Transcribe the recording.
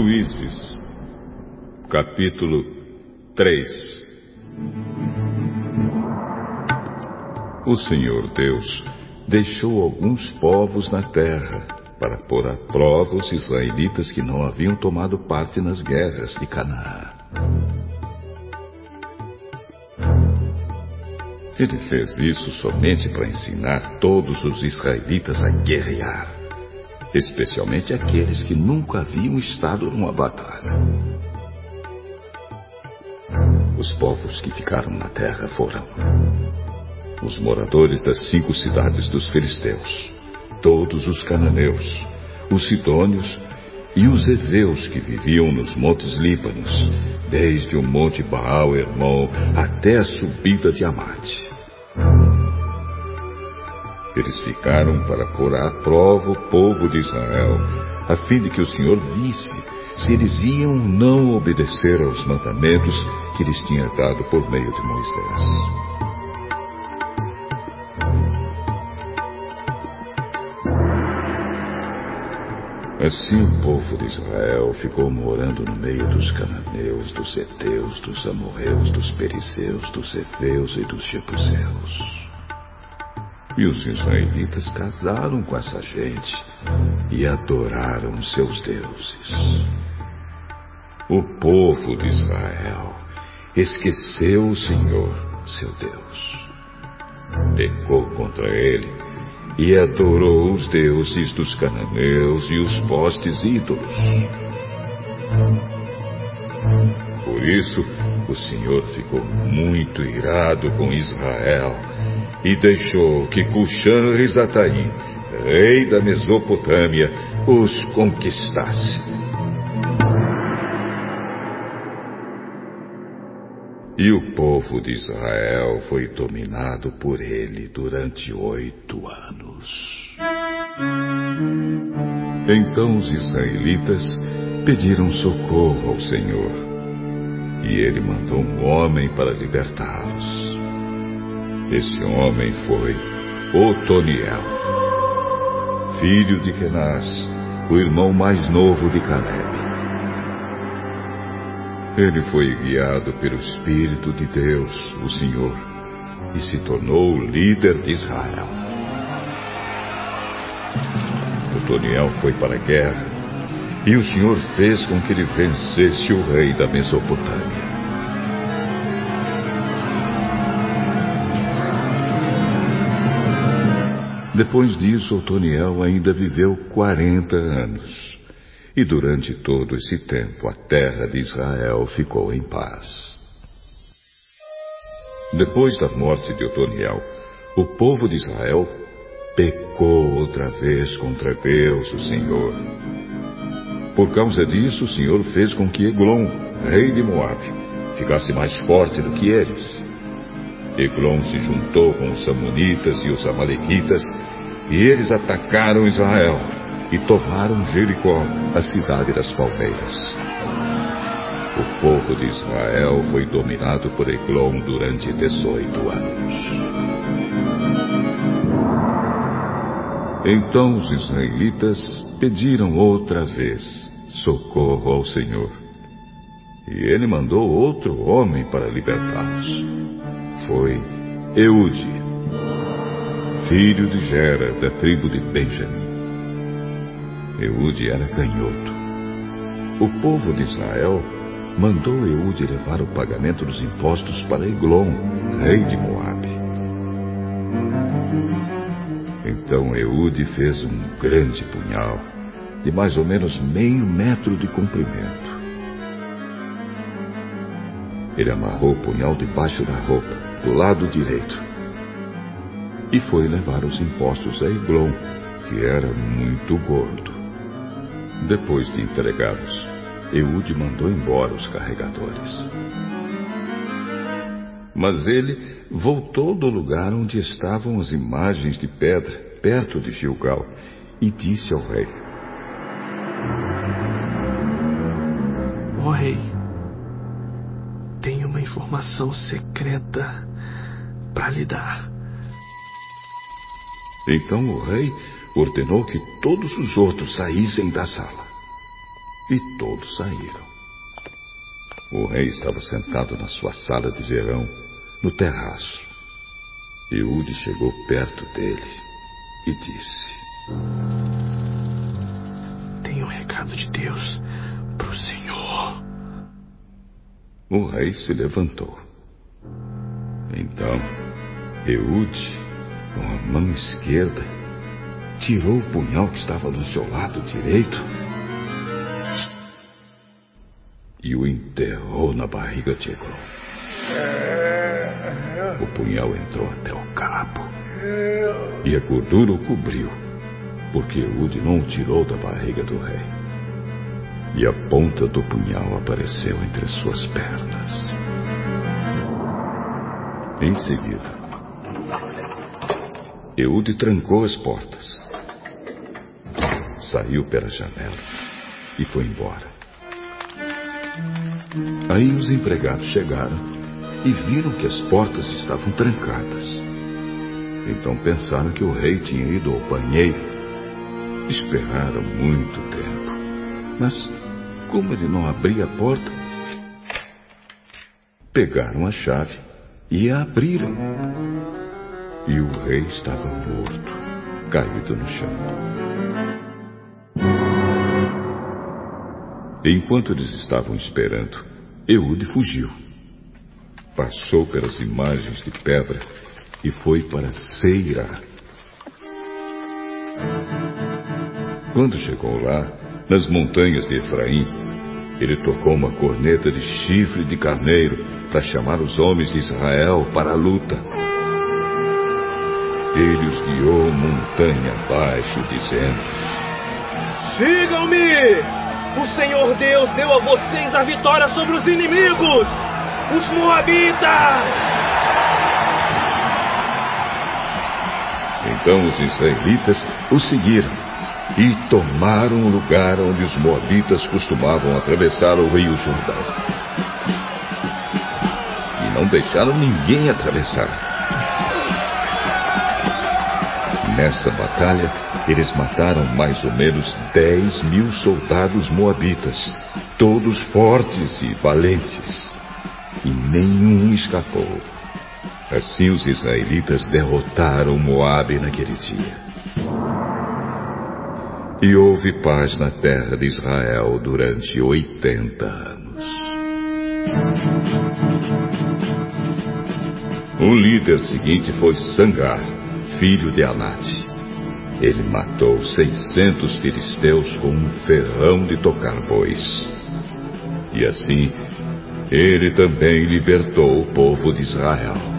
Juízes, capítulo 3 O Senhor Deus deixou alguns povos na terra para pôr à prova os israelitas que não haviam tomado parte nas guerras de Canaã. Ele fez isso somente para ensinar todos os israelitas a guerrear, especialmente aqueles que nunca haviam estado numa batalha. Os povos que ficaram na terra foram os moradores das cinco cidades dos filisteus, todos os cananeus, os sidônios e os heveus que viviam nos montes Líbanos, desde o monte Baal Hermon até a subida de Amate. Eles ficaram para pôr à prova o povo de Israel, a fim de que o Senhor visse se eles iam não obedecer aos mandamentos que lhes tinha dado por meio de Moisés. Assim o povo de Israel ficou morando no meio dos cananeus, dos heteus, dos amorreus, dos perizeus, dos heveus e dos jebuseus. E os israelitas casaram com essa gente e adoraram seus deuses. O povo de Israel esqueceu o Senhor, seu Deus. Pecou contra ele e adorou os deuses dos cananeus e os postes ídolos. Por isso, o Senhor ficou muito irado com Israel e deixou que Cuxan-Risataí, rei da Mesopotâmia, os conquistasse. E o povo de Israel foi dominado por ele durante oito anos. Então os israelitas pediram socorro ao Senhor. E ele mandou um homem para libertá-los. Esse homem foi Otoniel, filho de Kenaz, o irmão mais novo de Caleb. Ele foi guiado pelo Espírito de Deus, o Senhor, e se tornou o líder de Israel. Otoniel foi para a guerra, e o Senhor fez com que ele vencesse o rei da Mesopotâmia. Depois disso, Otoniel ainda viveu 40 anos. E durante todo esse tempo a terra de Israel ficou em paz. Depois da morte de Otoniel, o povo de Israel pecou outra vez contra Deus, o Senhor. Por causa disso, o Senhor fez com que Eglon, rei de Moabe, ficasse mais forte do que eles. Eglon se juntou com os Amonitas e os Amalequitas, e eles atacaram Israel e tomaram Jericó, a cidade das palmeiras. O povo de Israel foi dominado por Eglon durante 18 anos. Então os israelitas pediram outra vez socorro ao Senhor. E ele mandou outro homem para libertá-los. Foi Eude, filho de Gera, da tribo de Benjamim. Eude era canhoto. O povo de Israel mandou Eude levar o pagamento dos impostos para Eglon, rei de Moabe. Então Eude fez um grande punhal, de mais ou menos meio metro de comprimento. Ele amarrou o punhal debaixo da roupa, do lado direito, e foi levar os impostos a Eglon, que era muito gordo. Depois de entregá-los, Eude mandou embora os carregadores. Mas ele voltou do lugar onde estavam as imagens de pedra, perto de Gilgal, e disse ao rei: Ó oh, rei, informação secreta para lhe dar. Então o rei ordenou que todos os outros saíssem da sala. E todos saíram. O rei estava sentado na sua sala de verão, no terraço. Eude chegou perto dele e disse: Tenho um recado de Deus O rei se levantou. Então, Eude, com a mão esquerda, tirou o punhal que estava no seu lado direito e o enterrou na barriga de Eglon. O punhal entrou até o cabo e a gordura o cobriu, porque Eude não o tirou da barriga do rei. E a ponta do punhal apareceu entre suas pernas. Em seguida, Eude trancou as portas, saiu pela janela e foi embora. Aí os empregados chegaram e viram que as portas estavam trancadas. Então pensaram que o rei tinha ido ao banheiro. Esperaram muito tempo. Mas, como ele não abria a porta, pegaram a chave e a abriram. E o rei estava morto, caído no chão. Enquanto eles estavam esperando, Eude fugiu. Passou pelas imagens de pedra e foi para Seira. Quando chegou lá, nas montanhas de Efraim, ele tocou uma corneta de chifre de carneiro para chamar os homens de Israel para a luta. Ele os guiou montanha abaixo, dizendo: Sigam-me! O Senhor Deus deu a vocês a vitória sobre os inimigos, os Moabitas! Então os israelitas o seguiram e tomaram o lugar onde os Moabitas costumavam atravessar o rio Jordão. E não deixaram ninguém atravessar. Nessa batalha, eles mataram mais ou menos 10 mil soldados moabitas, todos fortes e valentes. E nenhum escapou. Assim os israelitas derrotaram Moabe naquele dia. E houve paz na terra de Israel durante 80 anos. O líder seguinte foi Sangar filho de Anate. Ele matou seiscentos filisteus com um ferrão de tocar bois. E assim, ele também libertou o povo de Israel.